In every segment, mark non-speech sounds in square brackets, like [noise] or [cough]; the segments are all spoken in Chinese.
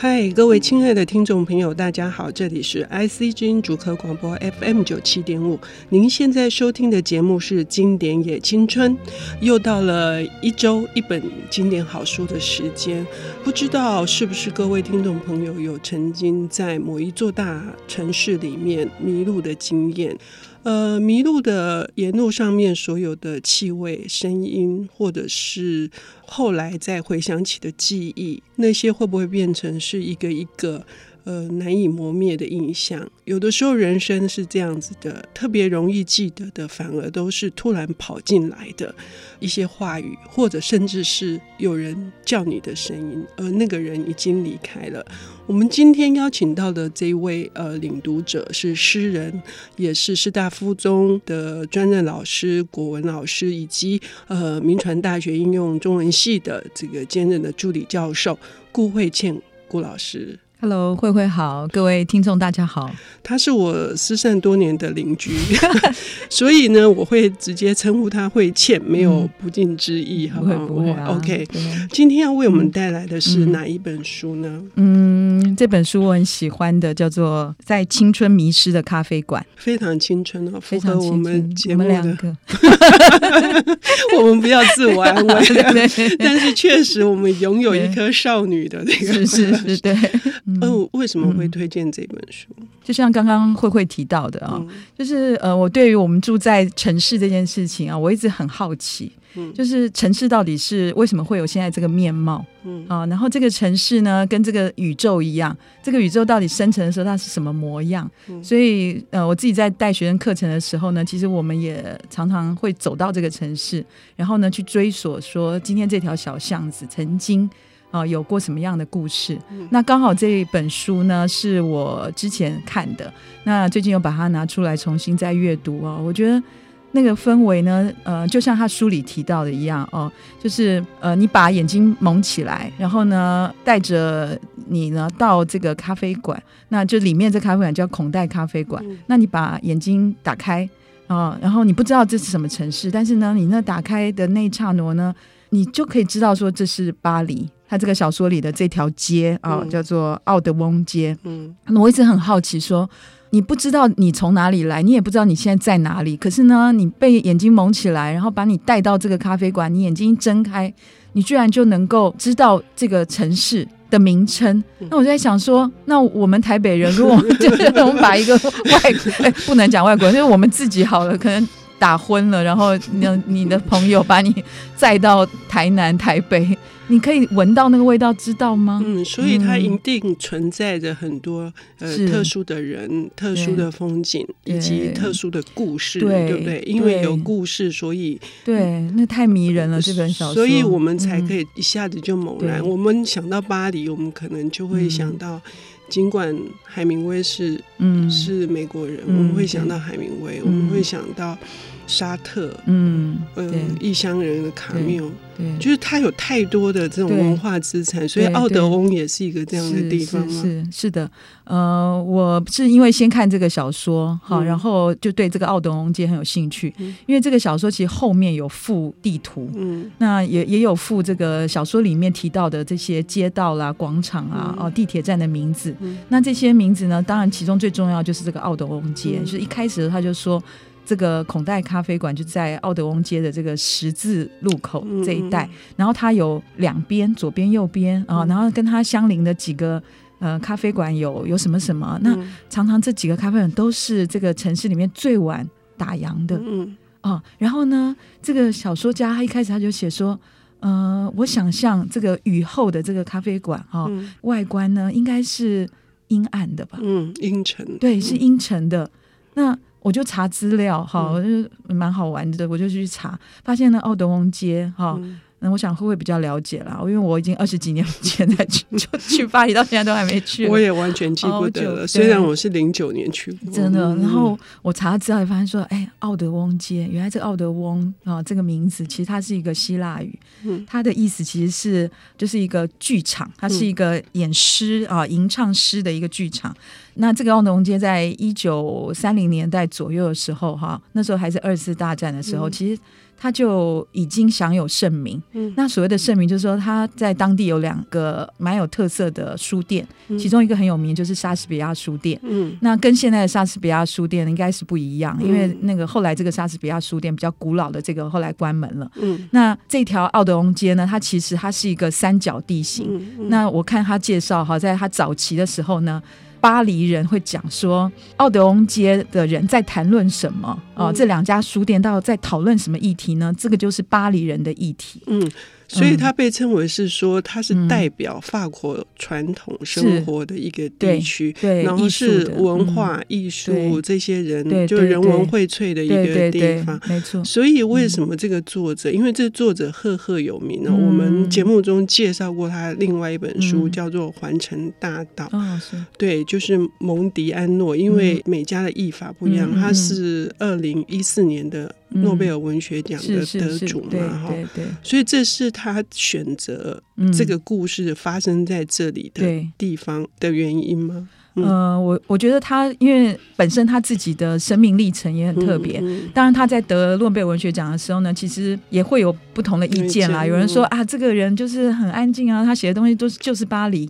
嗨，各位亲爱的听众朋友，大家好，这里是 IC 之音竹科广播 FM 九七点五。您现在收听的节目是《经典也青春》，又到了一周一本经典好书的时间。不知道是不是各位听众朋友有曾经在某一座大城市里面迷路的经验？呃，迷路的沿路上面所有的气味、声音，或者是后来再回想起的记忆，那些会不会变成是一个一个呃难以磨灭的印象？有的时候人生是这样子的，特别容易记得的，反而都是突然跑进来的一些话语，或者甚至是有人叫你的声音，而那个人已经离开了。我们今天邀请到的这一位呃领读者是诗人，也是师大附中的专任老师、国文老师，以及呃铭传大学应用中文系的这个兼任的助理教授顾慧倩顾老师。Hello，慧慧好，各位听众大家好。他是我失散多年的邻居，[laughs] 所以呢，我会直接称呼他慧倩，没有不敬之意，嗯、好不好？不会，不会、啊。OK，今天要为我们带来的是哪一本书呢？嗯，这本书我很喜欢的，叫做《在青春迷失的咖啡馆》，非常青春哦，非常我们节目的。两个，[laughs] 我们不要自我安慰，但是确实我们拥有一颗少女的那个，是是是，对。[laughs] 嗯、呃，为什么会推荐这本书？就像刚刚慧慧提到的啊、哦，嗯、就是呃，我对于我们住在城市这件事情啊，我一直很好奇，嗯，就是城市到底是为什么会有现在这个面貌，嗯啊，然后这个城市呢，跟这个宇宙一样，这个宇宙到底生成的时候它是什么模样？嗯、所以呃，我自己在带学生课程的时候呢，其实我们也常常会走到这个城市，然后呢去追索说，今天这条小巷子曾经。啊，有过什么样的故事？嗯、那刚好这一本书呢，是我之前看的，那最近又把它拿出来重新再阅读哦。我觉得那个氛围呢，呃，就像他书里提到的一样哦，就是呃，你把眼睛蒙起来，然后呢，带着你呢到这个咖啡馆，那就里面这咖啡馆叫孔代咖啡馆。嗯、那你把眼睛打开啊、呃，然后你不知道这是什么城市，但是呢，你那打开的那一刹那呢，你就可以知道说这是巴黎。他这个小说里的这条街啊，叫做奥德翁街。嗯，那我一直很好奇，说你不知道你从哪里来，你也不知道你现在在哪里。可是呢，你被眼睛蒙起来，然后把你带到这个咖啡馆，你眼睛一睁开，你居然就能够知道这个城市的名称。那我就在想说，那我们台北人，如果 [laughs] 就是我们把一个外哎不能讲外国人，就是我们自己好了，可能打昏了，然后你你的朋友把你载到台南、台北。你可以闻到那个味道，知道吗？嗯，所以它一定存在着很多、嗯、呃特殊的人、特殊的风景以及特殊的故事，对，对不对？因为有故事，所以对，那太迷人了。这本小说，所以我们才可以一下子就猛然。嗯、我们想到巴黎，我们可能就会想到，尽管海明威是嗯是美国人，嗯、我们会想到海明威，嗯、我们会想到。沙特，嗯，呃，异乡人的卡缪，对，就是他有太多的这种文化资产，所以奥德翁也是一个这样的地方吗？是是，是的，呃，我是因为先看这个小说，好，然后就对这个奥德翁街很有兴趣，因为这个小说其实后面有附地图，嗯，那也也有附这个小说里面提到的这些街道啦、广场啊、哦地铁站的名字，那这些名字呢，当然其中最重要就是这个奥德翁街，就是一开始他就说。这个孔代咖啡馆就在奥德翁街的这个十字路口这一带，嗯、然后它有两边，左边右边啊，然后跟它相邻的几个呃咖啡馆有有什么什么，那常常这几个咖啡馆都是这个城市里面最晚打烊的，嗯啊，然后呢，这个小说家他一开始他就写说，呃，我想象这个雨后的这个咖啡馆啊，嗯、外观呢应该是阴暗的吧，嗯，阴沉，对，是阴沉的，那。我就查资料，哈，我就蛮好玩的，我就去查，发现呢，奥德翁街，哈。嗯那我想会不会比较了解啦？因为我已经二十几年前才去，[laughs] 就去巴黎，到现在都还没去。我也完全记不得了，虽然我是零九年去过。真的，然后我查资料也发现说，哎，奥德翁街，原来这个奥德翁啊，这个名字其实它是一个希腊语，嗯，它的意思其实是就是一个剧场，它是一个演诗啊、吟唱诗的一个剧场。那这个奥德翁街在一九三零年代左右的时候，哈，那时候还是二次大战的时候，嗯、其实。他就已经享有盛名。嗯，那所谓的盛名，就是说他在当地有两个蛮有特色的书店，嗯、其中一个很有名，就是莎士比亚书店。嗯，那跟现在的莎士比亚书店应该是不一样，嗯、因为那个后来这个莎士比亚书店比较古老的这个后来关门了。嗯，那这条奥德翁街呢，它其实它是一个三角地形。那我看他介绍哈，在他早期的时候呢。巴黎人会讲说，奥德翁街的人在谈论什么？哦、呃，这两家书店到底在讨论什么议题呢？这个就是巴黎人的议题。嗯。所以它被称为是说，它是代表法国传统生活的一个地区，对，然后是文化艺术这些人就人文荟萃的一个地方，没错。所以为什么这个作者？因为这作者赫赫有名呢？我们节目中介绍过他另外一本书，叫做《环城大道》。对，就是蒙迪安诺。因为每家的译法不一样，他是二零一四年的。诺贝尔文学奖的得主嘛，哈，所以这是他选择这个故事发生在这里的地方的原因吗？嗯，呃、我我觉得他因为本身他自己的生命历程也很特别，嗯嗯、当然他在得诺贝尔文学奖的时候呢，其实也会有不同的意见啦。有人说啊，这个人就是很安静啊，他写的东西都是就是巴黎。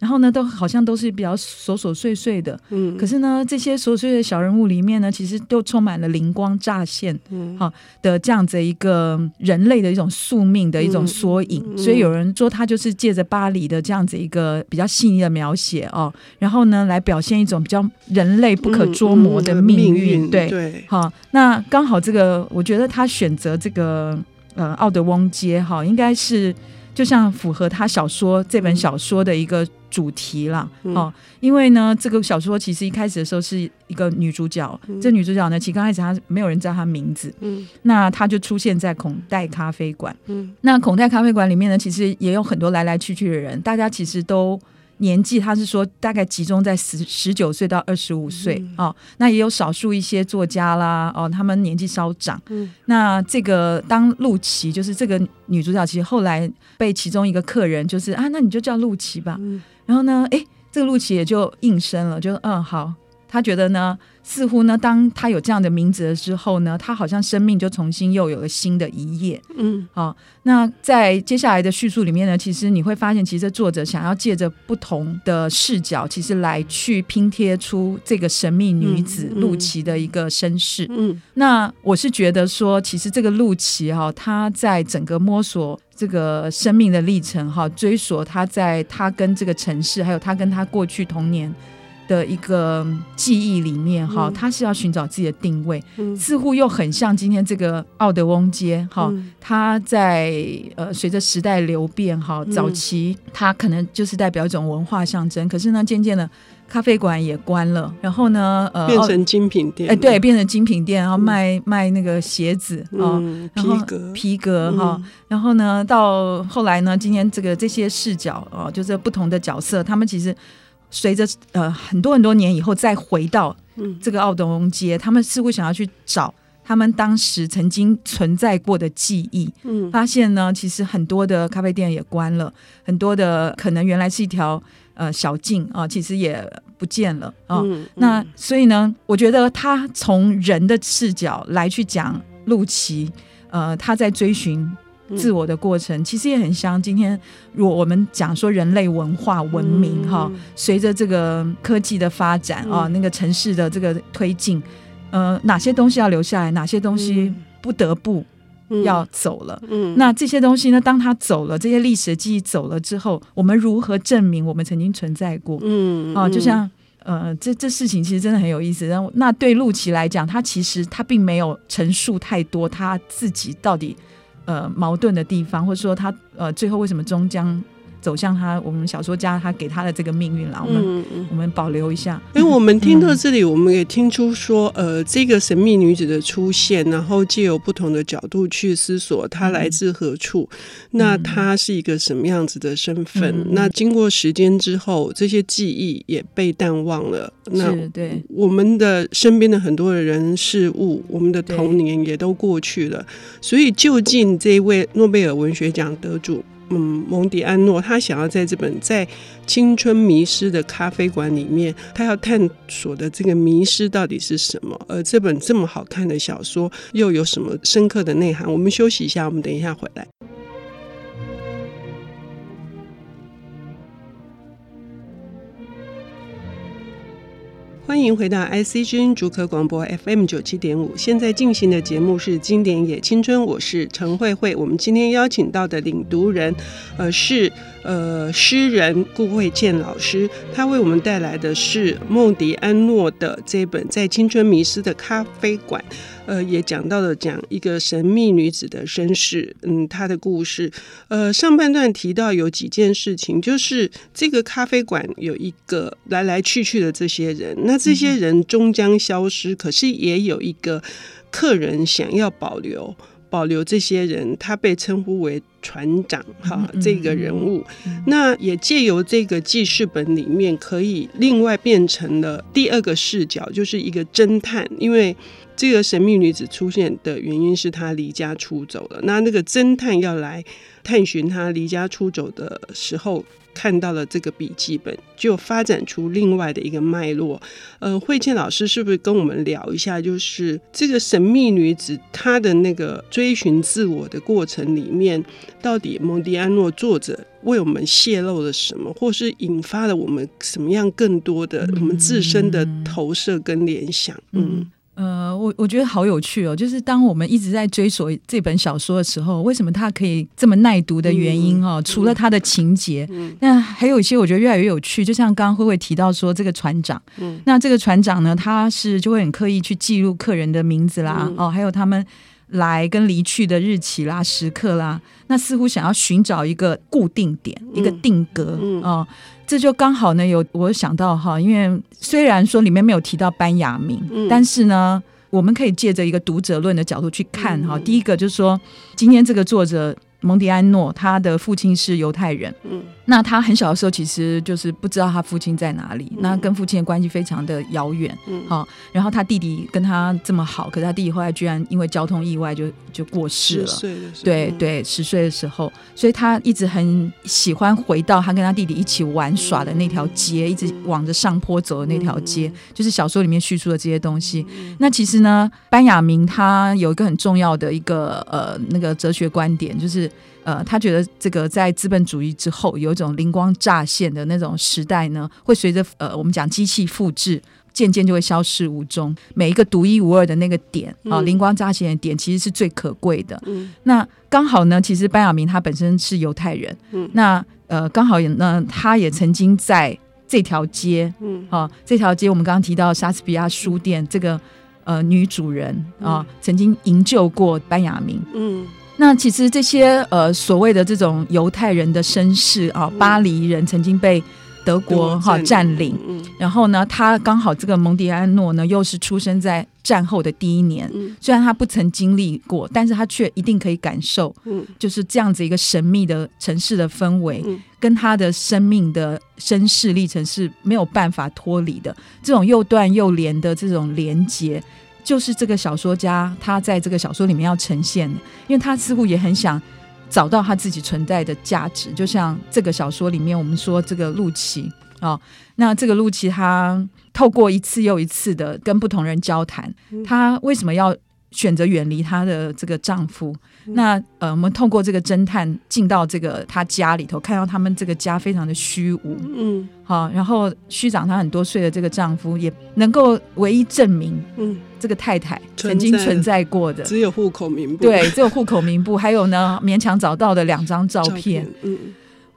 然后呢，都好像都是比较琐琐碎碎的，嗯，可是呢，这些琐碎的小人物里面呢，其实都充满了灵光乍现，嗯，好的这样子一个人类的一种宿命的一种缩影。所以有人说他就是借着巴黎的这样子一个比较细腻的描写哦，然后呢，来表现一种比较人类不可捉摸的命运，嗯嗯、命运对对，好，那刚好这个，我觉得他选择这个呃奥德翁街哈，应该是就像符合他小说这本小说的一个。主题了哦，因为呢，这个小说其实一开始的时候是一个女主角，嗯、这女主角呢，其实刚开始她没有人知道她名字，嗯，那她就出现在孔代咖啡馆，嗯，那孔代咖啡馆里面呢，其实也有很多来来去去的人，大家其实都。年纪，他是说大概集中在十十九岁到二十五岁、嗯、哦，那也有少数一些作家啦哦，他们年纪稍长。嗯，那这个当陆琪就是这个女主角，其实后来被其中一个客人就是啊，那你就叫陆琪吧。嗯、然后呢，哎，这个陆琪也就应声了，就嗯好。他觉得呢，似乎呢，当他有这样的名字了之后呢，他好像生命就重新又有了新的一页。嗯，好、哦，那在接下来的叙述里面呢，其实你会发现，其实作者想要借着不同的视角，其实来去拼贴出这个神秘女子露琪的一个身世。嗯，嗯，那我是觉得说，其实这个露琪哈，她在整个摸索这个生命的历程哈，追索她在她跟这个城市，还有她跟她过去童年。的一个记忆里面哈，他是要寻找自己的定位，嗯、似乎又很像今天这个奥德翁街哈，他、嗯、在呃随着时代流变哈，早期他可能就是代表一种文化象征，可是呢，渐渐的咖啡馆也关了，然后呢，呃，变成精品店，哎，对，变成精品店，然后卖、嗯、卖那个鞋子啊，嗯、然后皮革。皮革哈，嗯、然后呢，到后来呢，今天这个这些视角啊，就是不同的角色，他们其实。随着呃很多很多年以后再回到这个奥德翁街，嗯、他们似乎想要去找他们当时曾经存在过的记忆。嗯，发现呢，其实很多的咖啡店也关了，很多的可能原来是一条呃小径啊，其实也不见了啊。嗯嗯、那所以呢，我觉得他从人的视角来去讲陆琪，呃，他在追寻。自我的过程其实也很像今天，如果我们讲说人类文化文明哈，随着这个科技的发展啊，那个城市的这个推进，呃，哪些东西要留下来，哪些东西不得不要走了？嗯，那这些东西呢，当他走了，这些历史的记忆走了之后，我们如何证明我们曾经存在过？嗯，啊，就像呃，这这事情其实真的很有意思。然后，那对陆琪来讲，他其实他并没有陈述太多他自己到底。呃，矛盾的地方，或者说他呃，最后为什么终将走向他？我们小说家他给他的这个命运了，我们、我们保留一下。因为我们听到这里，我们也听出说，嗯、呃，这个神秘女子的出现，然后借由不同的角度去思索她来自何处，嗯、那她是一个什么样子的身份？嗯、那经过时间之后，这些记忆也被淡忘了。那对我们的身边的很多的人事物，我们的童年也都过去了。所以，就近这一位诺贝尔文学奖得主嗯，蒙迪安诺他想要在这本在青春迷失的咖啡馆里面，他要探索的这个迷失到底是什么？而这本这么好看的小说又有什么深刻的内涵？我们休息一下，我们等一下回来。欢迎回到 IC 之音竹科广播 FM 九七点五，现在进行的节目是《经典也青春》，我是陈慧慧。我们今天邀请到的领读人，呃，是呃诗人顾慧倩老师，他为我们带来的是孟迪安诺的这本《在青春迷失的咖啡馆》。呃，也讲到了讲一个神秘女子的身世，嗯，她的故事。呃，上半段提到有几件事情，就是这个咖啡馆有一个来来去去的这些人，那这些人终将消失，可是也有一个客人想要保留。保留这些人，他被称呼为船长哈，这个人物，那也借由这个记事本里面，可以另外变成了第二个视角，就是一个侦探，因为这个神秘女子出现的原因是她离家出走了，那那个侦探要来探寻她离家出走的时候。看到了这个笔记本，就发展出另外的一个脉络。呃，慧倩老师是不是跟我们聊一下，就是这个神秘女子她的那个追寻自我的过程里面，到底蒙迪安诺作者为我们泄露了什么，或是引发了我们什么样更多的我们自身的投射跟联想？嗯。我我觉得好有趣哦，就是当我们一直在追索这本小说的时候，为什么它可以这么耐读的原因哦，除了它的情节，那还有一些我觉得越来越有趣。就像刚刚慧慧提到说，这个船长，那这个船长呢，他是就会很刻意去记录客人的名字啦，哦，还有他们来跟离去的日期啦、时刻啦，那似乎想要寻找一个固定点，一个定格哦。这就刚好呢，有我想到哈，因为虽然说里面没有提到班雅明，嗯、但是呢，我们可以借着一个读者论的角度去看哈。嗯、第一个就是说，今天这个作者。蒙迪安诺，他的父亲是犹太人。嗯，那他很小的时候其实就是不知道他父亲在哪里，嗯、那跟父亲的关系非常的遥远。嗯，好，然后他弟弟跟他这么好，可是他弟弟后来居然因为交通意外就就过世了。对对，十岁的时候，所以他一直很喜欢回到他跟他弟弟一起玩耍的那条街，嗯、一直往着上坡走的那条街，嗯、就是小说里面叙述的这些东西。嗯、那其实呢，班雅明他有一个很重要的一个呃那个哲学观点，就是。呃，他觉得这个在资本主义之后，有一种灵光乍现的那种时代呢，会随着呃我们讲机器复制，渐渐就会消失无踪。每一个独一无二的那个点啊，灵光乍现的点，其实是最可贵的。嗯，那刚好呢，其实班雅明他本身是犹太人，嗯，那呃刚好也呢，他也曾经在这条街，嗯，啊，这条街我们刚刚提到莎士比亚书店这个呃女主人啊，曾经营救过班雅明，嗯。那其实这些呃所谓的这种犹太人的身世啊，巴黎人曾经被德国哈占领，然后呢，他刚好这个蒙迪安诺呢又是出生在战后的第一年，虽然他不曾经历过，但是他却一定可以感受，就是这样子一个神秘的城市的氛围，跟他的生命的身世历程是没有办法脱离的，这种又断又连的这种连接。就是这个小说家，他在这个小说里面要呈现的，因为他似乎也很想找到他自己存在的价值。就像这个小说里面，我们说这个陆琪啊，那这个陆琪他透过一次又一次的跟不同人交谈，他为什么要选择远离她的这个丈夫？那呃，我们透过这个侦探进到这个她家里头，看到他们这个家非常的虚无，嗯，好，然后虚长她很多岁的这个丈夫也能够唯一证明，嗯，这个太太曾经存在过的，只有户口名簿，对，只有户口名簿，还有呢，勉强找到的两张照片，照片，嗯，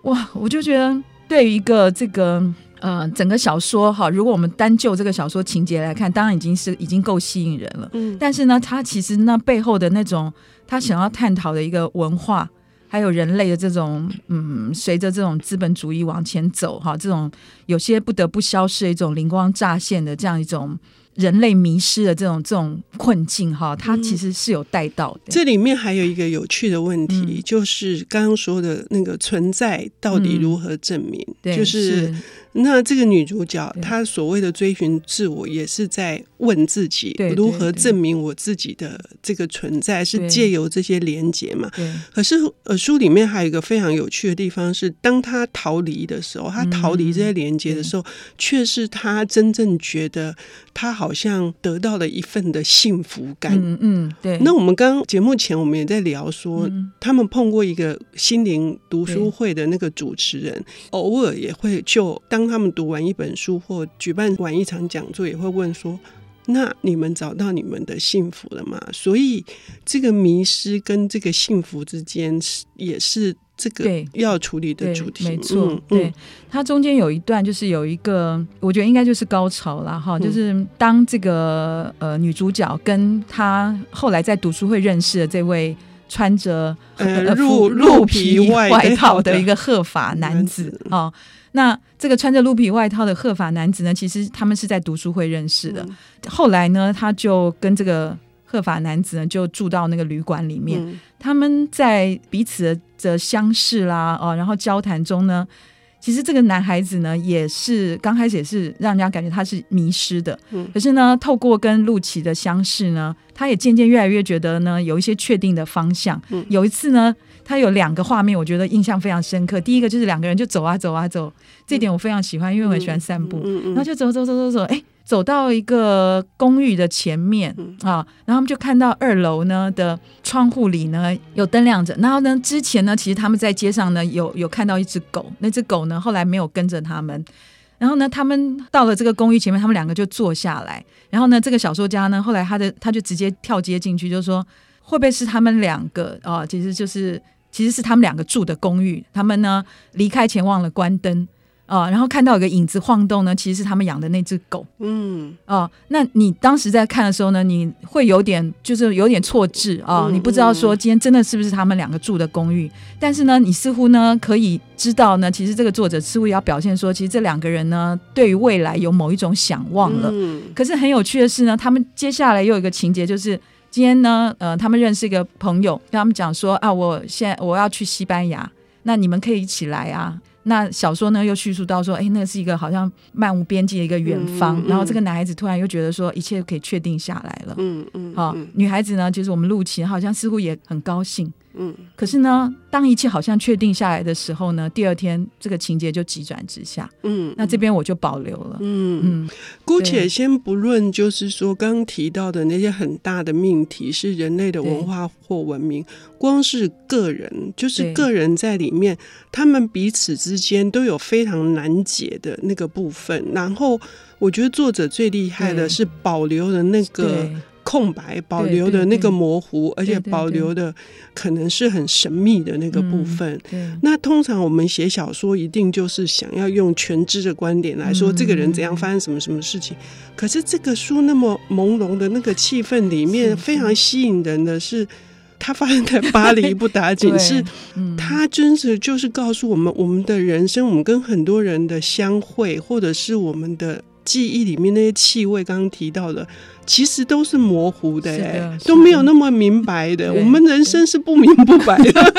哇，我就觉得对于一个这个。呃，整个小说哈，如果我们单就这个小说情节来看，当然已经是已经够吸引人了。嗯，但是呢，它其实那背后的那种他想要探讨的一个文化，还有人类的这种嗯，随着这种资本主义往前走哈，这种有些不得不消失的一种灵光乍现的这样一种人类迷失的这种这种困境哈，它其实是有带到的。这里面还有一个有趣的问题，嗯、就是刚刚说的那个存在到底如何证明？嗯、就是。是那这个女主角，她所谓的追寻自我，也是在问自己如何证明我自己的这个存在，是借由这些连结嘛？可是呃，书里面还有一个非常有趣的地方是，当她逃离的时候，她逃离这些连结的时候，却是她真正觉得她好像得到了一份的幸福感。嗯嗯，对。那我们刚刚节目前我们也在聊说，他们碰过一个心灵读书会的那个主持人，偶尔也会就当。当他们读完一本书或举办完一场讲座，也会问说：“那你们找到你们的幸福了吗？”所以，这个迷失跟这个幸福之间，是也是这个要处理的主题。没错，嗯、对，它中间有一段，就是有一个，我觉得应该就是高潮了哈。就是当这个呃女主角跟她后来在读书会认识的这位穿着呃鹿鹿皮外套的一个鹤发男子啊。那这个穿着鹿皮外套的鹤发男子呢，其实他们是在读书会认识的。嗯、后来呢，他就跟这个鹤发男子呢，就住到那个旅馆里面。嗯、他们在彼此的相识啦，哦，然后交谈中呢，其实这个男孩子呢，也是刚开始也是让人家感觉他是迷失的。嗯、可是呢，透过跟陆琪的相识呢，他也渐渐越来越觉得呢，有一些确定的方向。嗯、有一次呢。他有两个画面，我觉得印象非常深刻。第一个就是两个人就走啊走啊走，这点我非常喜欢，因为我很喜欢散步。然后就走走走走走，哎，走到一个公寓的前面、嗯、啊，然后他们就看到二楼呢的窗户里呢有灯亮着。然后呢，之前呢，其实他们在街上呢有有看到一只狗，那只狗呢后来没有跟着他们。然后呢，他们到了这个公寓前面，他们两个就坐下来。然后呢，这个小说家呢后来他的他就直接跳街进去，就说。会不会是他们两个啊、哦？其实就是，其实是他们两个住的公寓。他们呢离开前忘了关灯啊、哦，然后看到有个影子晃动呢，其实是他们养的那只狗。嗯，哦，那你当时在看的时候呢，你会有点就是有点错置啊，你不知道说今天真的是不是他们两个住的公寓。但是呢，你似乎呢可以知道呢，其实这个作者似乎要表现说，其实这两个人呢对于未来有某一种想望了。嗯、可是很有趣的是呢，他们接下来又有一个情节就是。今天呢，呃，他们认识一个朋友，跟他们讲说啊，我现在我要去西班牙，那你们可以一起来啊。那小说呢又叙述到说，哎，那是一个好像漫无边际的一个远方，嗯嗯、然后这个男孩子突然又觉得说，一切可以确定下来了。嗯嗯，好、嗯哦，女孩子呢，就是我们陆琪，好像似乎也很高兴。嗯，可是呢，当一切好像确定下来的时候呢，第二天这个情节就急转直下。嗯，那这边我就保留了。嗯嗯，姑且先不论，就是说刚刚提到的那些很大的命题是人类的文化或文明，光是个人，就是个人在里面，他们彼此之间都有非常难解的那个部分。然后，我觉得作者最厉害的是保留了那个。空白保留的那个模糊，而且保留的可能是很神秘的那个部分。嗯、那通常我们写小说一定就是想要用全知的观点来说，这个人怎样发生什么什么事情。嗯、可是这个书那么朦胧的那个气氛里面，非常吸引人的是，它发生在巴黎不打紧，是它真是就是告诉我们，我们的人生，我们跟很多人的相会，或者是我们的。记忆里面那些气味，刚刚提到的，其实都是模糊的，的都没有那么明白的。我们人生是不明不白的。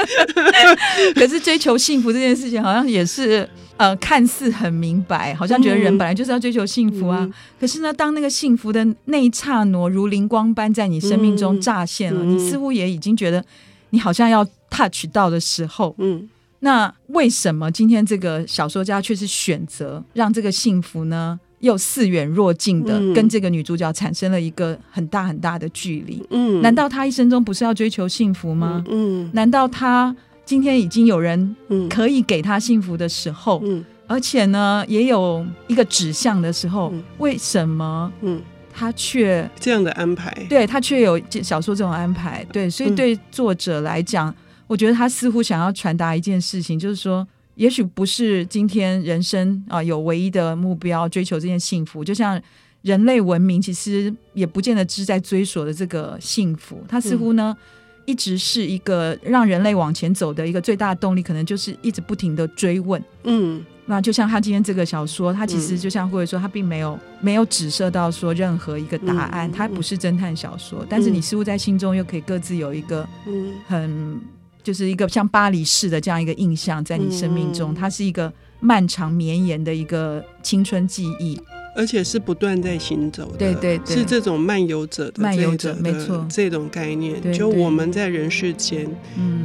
[laughs] 可是追求幸福这件事情，好像也是呃，看似很明白，好像觉得人本来就是要追求幸福啊。嗯、可是呢，当那个幸福的那一刹那，如灵光般在你生命中乍现了，嗯、你似乎也已经觉得你好像要 touch 到的时候，嗯。那为什么今天这个小说家却是选择让这个幸福呢，又似远若近的跟这个女主角产生了一个很大很大的距离？嗯，难道他一生中不是要追求幸福吗？嗯，难道他今天已经有人可以给他幸福的时候，嗯，而且呢也有一个指向的时候，为什么？嗯，他却这样的安排？对，他却有小说这种安排？对，所以对作者来讲。我觉得他似乎想要传达一件事情，就是说，也许不是今天人生啊有唯一的目标追求这件幸福，就像人类文明其实也不见得是在追索的这个幸福。他似乎呢，嗯、一直是一个让人类往前走的一个最大的动力，可能就是一直不停的追问。嗯，那就像他今天这个小说，他其实就像或者说，他并没有没有指涉到说任何一个答案，他不是侦探小说，但是你似乎在心中又可以各自有一个嗯。很就是一个像巴黎式的这样一个印象，在你生命中，它是一个漫长绵延的一个青春记忆。而且是不断在行走的，对对对，是这种漫游者的漫游者，没错，这种概念。就我们在人世间，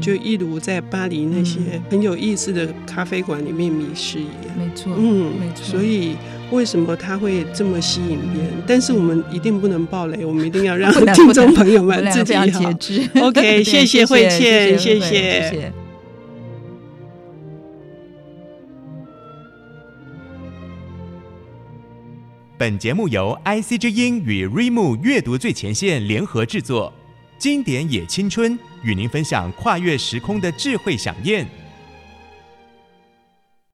就一如在巴黎那些很有意思的咖啡馆里面迷失一样，没错，嗯，没错。所以为什么它会这么吸引别人？但是我们一定不能爆雷，我们一定要让听众朋友们自己好节制。OK，谢谢慧倩，谢谢。本节目由 IC 之音与瑞木阅读最前线联合制作，经典也青春与您分享跨越时空的智慧饗宴。